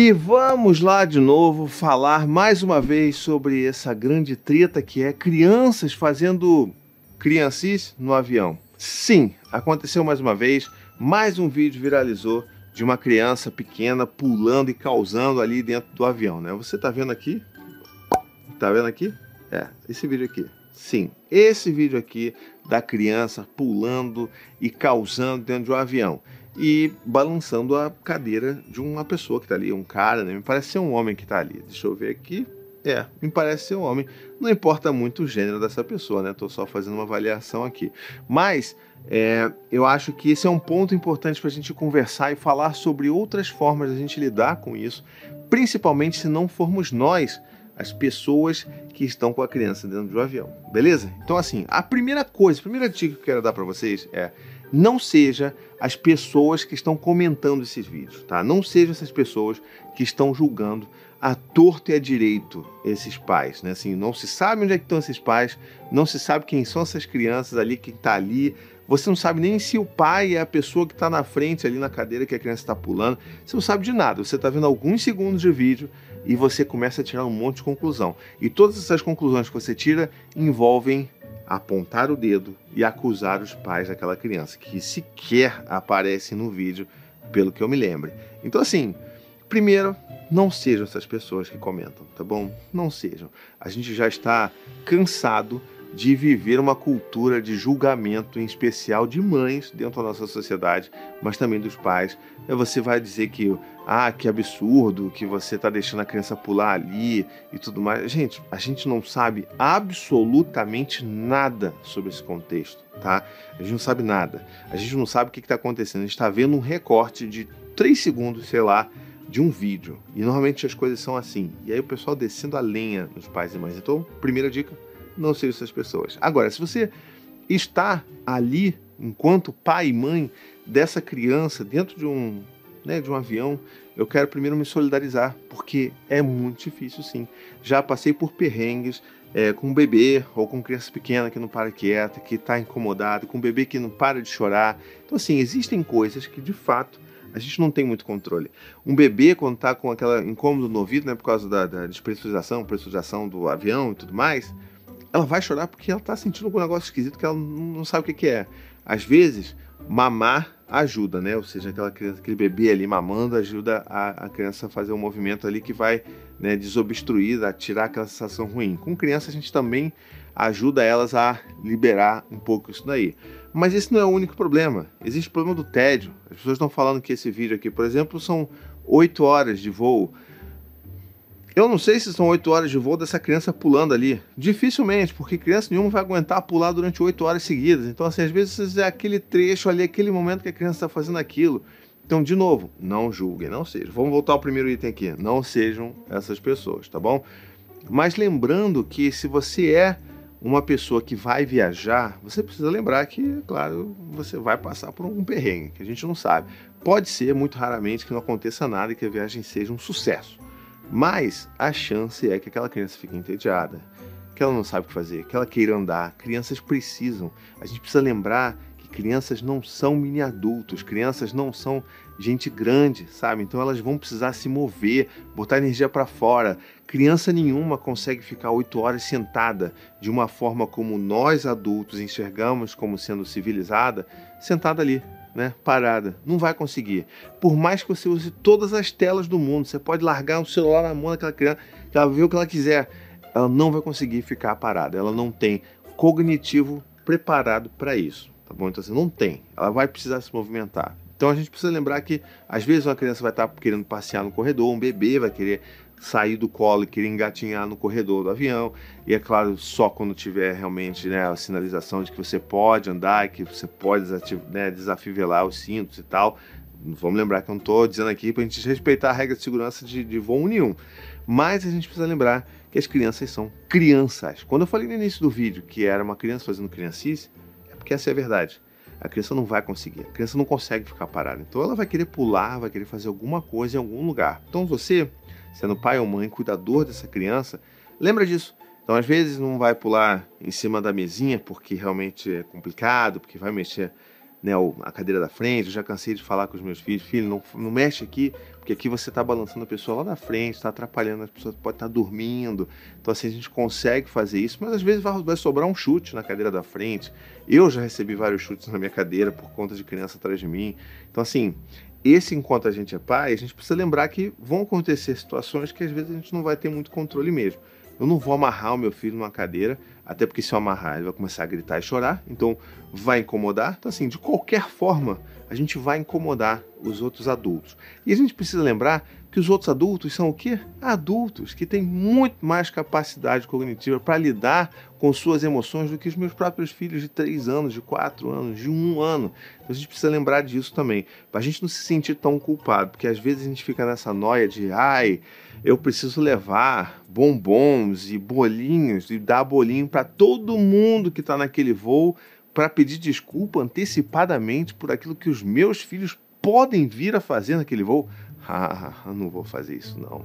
E vamos lá de novo falar mais uma vez sobre essa grande treta que é crianças fazendo criancis no avião. Sim, aconteceu mais uma vez, mais um vídeo viralizou de uma criança pequena pulando e causando ali dentro do avião, né? Você tá vendo aqui? Tá vendo aqui? É, esse vídeo aqui. Sim, esse vídeo aqui da criança pulando e causando dentro do avião e balançando a cadeira de uma pessoa que está ali, um cara, né? Me parece ser um homem que está ali. Deixa eu ver aqui. É, me parece ser um homem. Não importa muito o gênero dessa pessoa, né? Estou só fazendo uma avaliação aqui. Mas é, eu acho que esse é um ponto importante para a gente conversar e falar sobre outras formas de a gente lidar com isso, principalmente se não formos nós as pessoas que estão com a criança dentro do avião, beleza? Então, assim, a primeira coisa, a primeira dica que eu quero dar para vocês é não seja as pessoas que estão comentando esses vídeos, tá? Não sejam essas pessoas que estão julgando a torto e a direito esses pais, né? Assim, não se sabe onde é que estão esses pais, não se sabe quem são essas crianças ali, quem está ali. Você não sabe nem se o pai é a pessoa que está na frente ali na cadeira que a criança está pulando. Você não sabe de nada. Você está vendo alguns segundos de vídeo e você começa a tirar um monte de conclusão. E todas essas conclusões que você tira envolvem apontar o dedo e acusar os pais daquela criança, que sequer aparece no vídeo, pelo que eu me lembre. Então, assim, primeiro, não sejam essas pessoas que comentam, tá bom? Não sejam. A gente já está cansado de viver uma cultura de julgamento, em especial de mães dentro da nossa sociedade, mas também dos pais. E você vai dizer que, ah, que absurdo, que você está deixando a criança pular ali e tudo mais. Gente, a gente não sabe absolutamente nada sobre esse contexto, tá? A gente não sabe nada. A gente não sabe o que está acontecendo. A gente está vendo um recorte de 3 segundos, sei lá, de um vídeo. E normalmente as coisas são assim. E aí o pessoal descendo a lenha nos pais e mães. Então, primeira dica não seja essas pessoas. Agora, se você está ali enquanto pai e mãe dessa criança dentro de um, né, de um avião, eu quero primeiro me solidarizar, porque é muito difícil sim. Já passei por perrengues é, com um bebê ou com criança pequena que não para quieta, que está incomodada, com um bebê que não para de chorar. Então, assim, existem coisas que de fato a gente não tem muito controle. Um bebê, quando está com aquela incômodo no ouvido, né, por causa da, da despressurização, pressurização do avião e tudo mais, ela vai chorar porque ela está sentindo um negócio esquisito que ela não sabe o que, que é. Às vezes, mamar ajuda, né? Ou seja, aquela criança, aquele bebê ali mamando ajuda a, a criança a fazer um movimento ali que vai né, desobstruir, a tirar aquela sensação ruim. Com criança, a gente também ajuda elas a liberar um pouco isso daí. Mas esse não é o único problema. Existe o problema do tédio. As pessoas estão falando que esse vídeo aqui, por exemplo, são oito horas de voo. Eu não sei se são 8 horas de voo dessa criança pulando ali. Dificilmente, porque criança nenhuma vai aguentar pular durante 8 horas seguidas. Então, assim, às vezes é aquele trecho ali, aquele momento que a criança está fazendo aquilo. Então, de novo, não julguem, não sejam. Vamos voltar ao primeiro item aqui. Não sejam essas pessoas, tá bom? Mas lembrando que se você é uma pessoa que vai viajar, você precisa lembrar que, claro, você vai passar por um perrengue, que a gente não sabe. Pode ser, muito raramente, que não aconteça nada e que a viagem seja um sucesso. Mas a chance é que aquela criança fique entediada, que ela não sabe o que fazer, que ela queira andar. Crianças precisam. A gente precisa lembrar que crianças não são mini adultos, crianças não são gente grande, sabe? Então elas vão precisar se mover, botar energia para fora. Criança nenhuma consegue ficar oito horas sentada de uma forma como nós adultos enxergamos como sendo civilizada, sentada ali, né, parada. Não vai conseguir. Por mais que você use todas as telas do mundo, você pode largar um celular na mão daquela criança, que ela vê o que ela quiser, ela não vai conseguir ficar parada. Ela não tem cognitivo preparado para isso, tá bom? Então você assim, não tem. Ela vai precisar se movimentar. Então a gente precisa lembrar que às vezes uma criança vai estar querendo passear no corredor, um bebê vai querer sair do colo e querer engatinhar no corredor do avião. E é claro, só quando tiver realmente né, a sinalização de que você pode andar, que você pode né, desafivelar os cintos e tal. Vamos lembrar que eu não estou dizendo aqui para a gente respeitar a regra de segurança de, de voo nenhum. Mas a gente precisa lembrar que as crianças são crianças. Quando eu falei no início do vídeo que era uma criança fazendo criancice, é porque essa é a verdade. A criança não vai conseguir, a criança não consegue ficar parada. Então ela vai querer pular, vai querer fazer alguma coisa em algum lugar. Então você sendo pai ou mãe, cuidador dessa criança, lembra disso. Então, às vezes, não vai pular em cima da mesinha porque realmente é complicado, porque vai mexer né, a cadeira da frente, eu já cansei de falar com os meus filhos, filho, não, não mexe aqui, porque aqui você está balançando a pessoa lá na frente, está atrapalhando, as pessoas pode estar tá dormindo. Então, assim, a gente consegue fazer isso, mas às vezes vai, vai, sobrar um chute na cadeira da frente. Eu já recebi vários chutes na minha cadeira por conta de criança atrás de mim. Então, assim, esse enquanto a gente é pai, a gente precisa lembrar que vão acontecer situações que às vezes a gente não vai ter muito controle mesmo. Eu não vou amarrar o meu filho numa cadeira, até porque se eu amarrar ele vai começar a gritar e chorar, então vai incomodar. Então, assim, de qualquer forma, a gente vai incomodar os outros adultos. E a gente precisa lembrar que os outros adultos são o quê? Adultos que têm muito mais capacidade cognitiva para lidar com suas emoções do que os meus próprios filhos de 3 anos, de 4 anos, de 1 ano. Então a gente precisa lembrar disso também, para a gente não se sentir tão culpado, porque às vezes a gente fica nessa noia de, ai, eu preciso levar bombons e bolinhos e dar bolinho para todo mundo que está naquele voo para pedir desculpa antecipadamente por aquilo que os meus filhos podem vir a fazer naquele voo. Ah, não vou fazer isso não.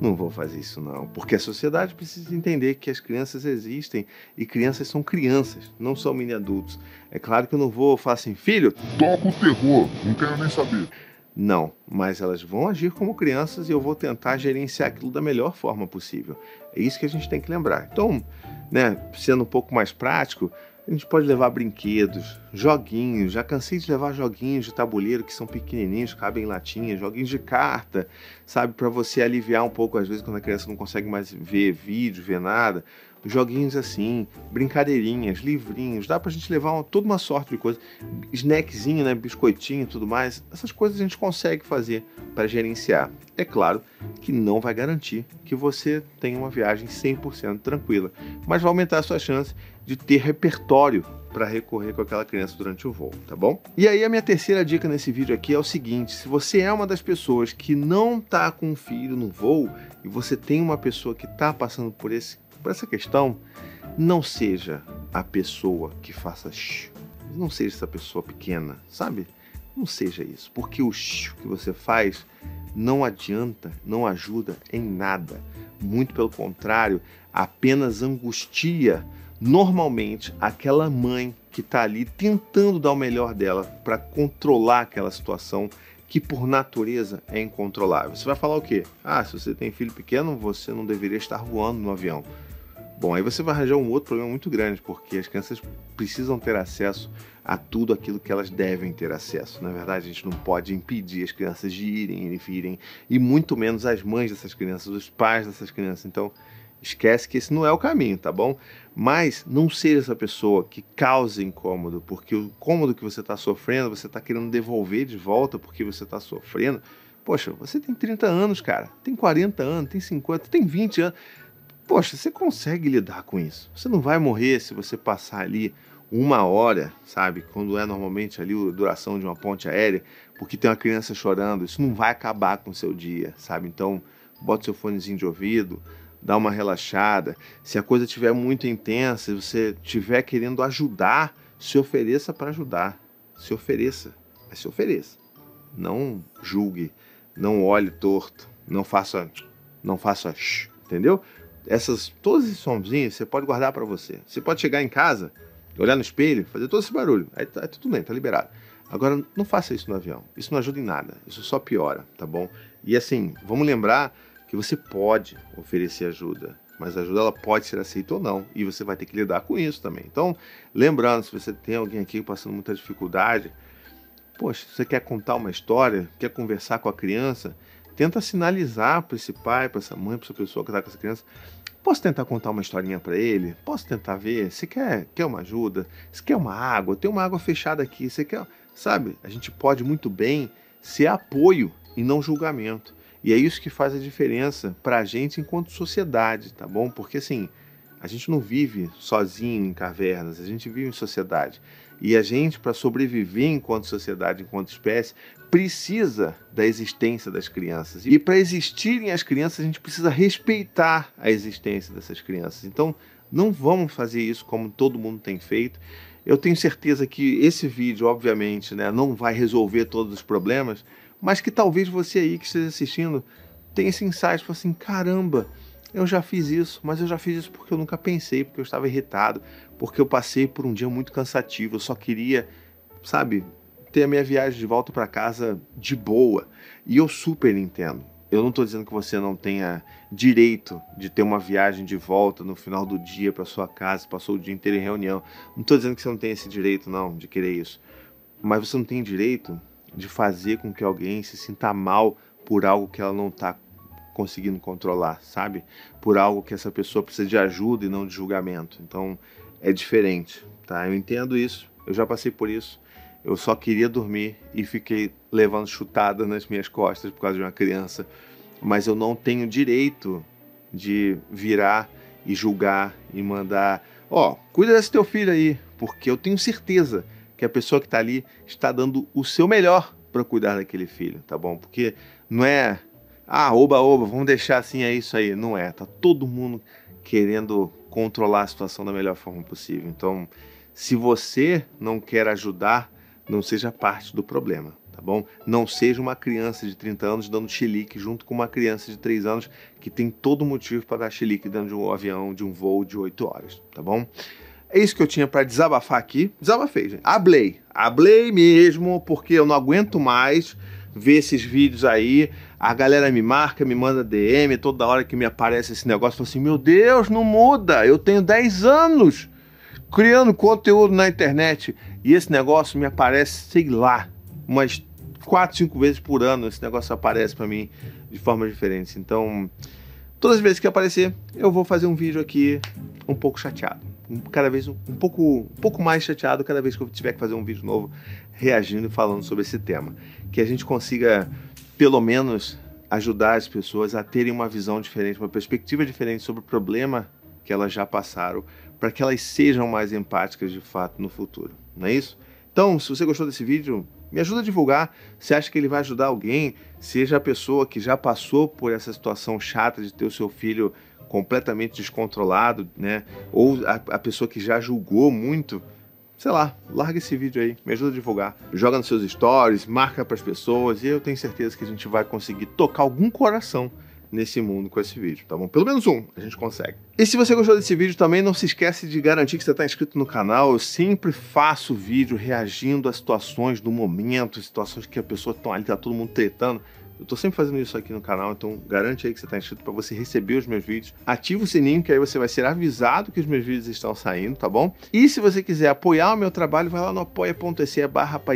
Não vou fazer isso não, porque a sociedade precisa entender que as crianças existem e crianças são crianças, não são mini adultos. É claro que eu não vou falar assim, filho, toca o terror, não quero nem saber. Não, mas elas vão agir como crianças e eu vou tentar gerenciar aquilo da melhor forma possível. É isso que a gente tem que lembrar. Então, né, sendo um pouco mais prático, a gente pode levar brinquedos, joguinhos. Já cansei de levar joguinhos de tabuleiro que são pequenininhos, cabem em latinhas, joguinhos de carta, sabe, para você aliviar um pouco às vezes quando a criança não consegue mais ver vídeo, ver nada joguinhos assim, brincadeirinhas, livrinhos, dá pra gente levar uma, toda uma sorte de coisas, snackzinho, né, biscoitinho e tudo mais, essas coisas a gente consegue fazer para gerenciar. É claro que não vai garantir que você tenha uma viagem 100% tranquila, mas vai aumentar a sua chance de ter repertório para recorrer com aquela criança durante o voo, tá bom? E aí a minha terceira dica nesse vídeo aqui é o seguinte: se você é uma das pessoas que não tá com um filho no voo e você tem uma pessoa que está passando por esse por essa questão, não seja a pessoa que faça shh, não seja essa pessoa pequena, sabe? Não seja isso, porque o shh que você faz não adianta, não ajuda em nada. Muito pelo contrário, apenas angustia normalmente aquela mãe que está ali tentando dar o melhor dela para controlar aquela situação que por natureza é incontrolável. Você vai falar o quê? Ah, se você tem filho pequeno, você não deveria estar voando no avião. Bom, aí você vai arranjar um outro problema muito grande, porque as crianças precisam ter acesso a tudo aquilo que elas devem ter acesso. Na verdade, a gente não pode impedir as crianças de irem e virem, e muito menos as mães dessas crianças, os pais dessas crianças. Então, esquece que esse não é o caminho, tá bom? Mas não seja essa pessoa que cause incômodo, porque o incômodo que você está sofrendo, você está querendo devolver de volta porque você está sofrendo. Poxa, você tem 30 anos, cara, tem 40 anos, tem 50, tem 20 anos Poxa, você consegue lidar com isso. Você não vai morrer se você passar ali uma hora, sabe? Quando é normalmente ali a duração de uma ponte aérea, porque tem uma criança chorando. Isso não vai acabar com o seu dia, sabe? Então, bota seu fonezinho de ouvido, dá uma relaxada. Se a coisa estiver muito intensa, se você estiver querendo ajudar, se ofereça para ajudar. Se ofereça, mas se ofereça. Não julgue, não olhe torto, não faça, não faça, shh, entendeu? Essas todos esses somzinhos você pode guardar para você. Você pode chegar em casa, olhar no espelho, fazer todo esse barulho. Aí tá, tudo bem, tá liberado. Agora, não faça isso no avião. Isso não ajuda em nada. Isso só piora, tá bom? E assim, vamos lembrar que você pode oferecer ajuda, mas a ajuda ela pode ser aceita ou não, e você vai ter que lidar com isso também. Então, lembrando, se você tem alguém aqui passando muita dificuldade, poxa, você quer contar uma história, quer conversar com a criança, tenta sinalizar para esse pai, para essa mãe, para essa pessoa que está com essa criança. Posso tentar contar uma historinha para ele? Posso tentar ver? Você quer, quer uma ajuda? Você quer uma água? Tem uma água fechada aqui. Você quer, sabe? A gente pode muito bem ser apoio e não julgamento. E é isso que faz a diferença para a gente enquanto sociedade, tá bom? Porque assim, a gente não vive sozinho em cavernas, a gente vive em sociedade. E a gente, para sobreviver enquanto sociedade, enquanto espécie, precisa da existência das crianças. E para existirem as crianças, a gente precisa respeitar a existência dessas crianças. Então, não vamos fazer isso como todo mundo tem feito. Eu tenho certeza que esse vídeo, obviamente, né, não vai resolver todos os problemas, mas que talvez você aí que esteja assistindo tenha esse insight, assim, caramba, eu já fiz isso, mas eu já fiz isso porque eu nunca pensei, porque eu estava irritado, porque eu passei por um dia muito cansativo, eu só queria sabe, ter a minha viagem de volta para casa de boa. E eu super entendo. Eu não estou dizendo que você não tenha direito de ter uma viagem de volta no final do dia para sua casa, passou o dia inteiro em reunião. Não estou dizendo que você não tem esse direito, não, de querer isso. Mas você não tem direito de fazer com que alguém se sinta mal por algo que ela não está conseguindo controlar, sabe? Por algo que essa pessoa precisa de ajuda e não de julgamento. Então é diferente, tá? Eu entendo isso, eu já passei por isso. Eu só queria dormir e fiquei levando chutada nas minhas costas por causa de uma criança. Mas eu não tenho direito de virar e julgar e mandar, ó, oh, cuida desse teu filho aí, porque eu tenho certeza que a pessoa que está ali está dando o seu melhor para cuidar daquele filho, tá bom? Porque não é ah, oba, oba, vamos deixar assim, é isso aí. Não é, tá todo mundo querendo controlar a situação da melhor forma possível. Então, se você não quer ajudar, não seja parte do problema, tá bom? Não seja uma criança de 30 anos dando chilique junto com uma criança de 3 anos que tem todo motivo para dar chilique dentro de um avião, de um voo de 8 horas, tá bom? É isso que eu tinha para desabafar aqui. Desabafei, gente. Ablei. Ablei mesmo, porque eu não aguento mais ver esses vídeos aí. A galera me marca, me manda DM, toda hora que me aparece esse negócio, falo assim: Meu Deus, não muda, eu tenho 10 anos criando conteúdo na internet e esse negócio me aparece, sei lá, umas 4, 5 vezes por ano. Esse negócio aparece para mim de formas diferentes. Então, todas as vezes que aparecer, eu vou fazer um vídeo aqui um pouco chateado. Cada vez um, pouco, um pouco mais chateado cada vez que eu tiver que fazer um vídeo novo reagindo e falando sobre esse tema. Que a gente consiga pelo menos ajudar as pessoas a terem uma visão diferente, uma perspectiva diferente sobre o problema que elas já passaram, para que elas sejam mais empáticas de fato no futuro, não é isso? Então, se você gostou desse vídeo, me ajuda a divulgar. Se acha que ele vai ajudar alguém, seja a pessoa que já passou por essa situação chata de ter o seu filho completamente descontrolado, né? Ou a, a pessoa que já julgou muito sei lá, larga esse vídeo aí, me ajuda a divulgar. Joga nos seus stories, marca para as pessoas e eu tenho certeza que a gente vai conseguir tocar algum coração nesse mundo com esse vídeo, tá bom? Pelo menos um a gente consegue. E se você gostou desse vídeo também, não se esquece de garantir que você está inscrito no canal. Eu sempre faço vídeo reagindo a situações do momento, situações que a pessoa está ali, tá todo mundo tretando. Eu tô sempre fazendo isso aqui no canal, então garante aí que você está inscrito para você receber os meus vídeos. Ativa o sininho que aí você vai ser avisado que os meus vídeos estão saindo, tá bom? E se você quiser apoiar o meu trabalho, vai lá no apoia.se barra para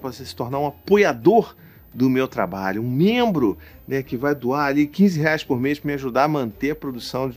você se tornar um apoiador do meu trabalho, um membro né, que vai doar ali 15 reais por mês para me ajudar a manter a produção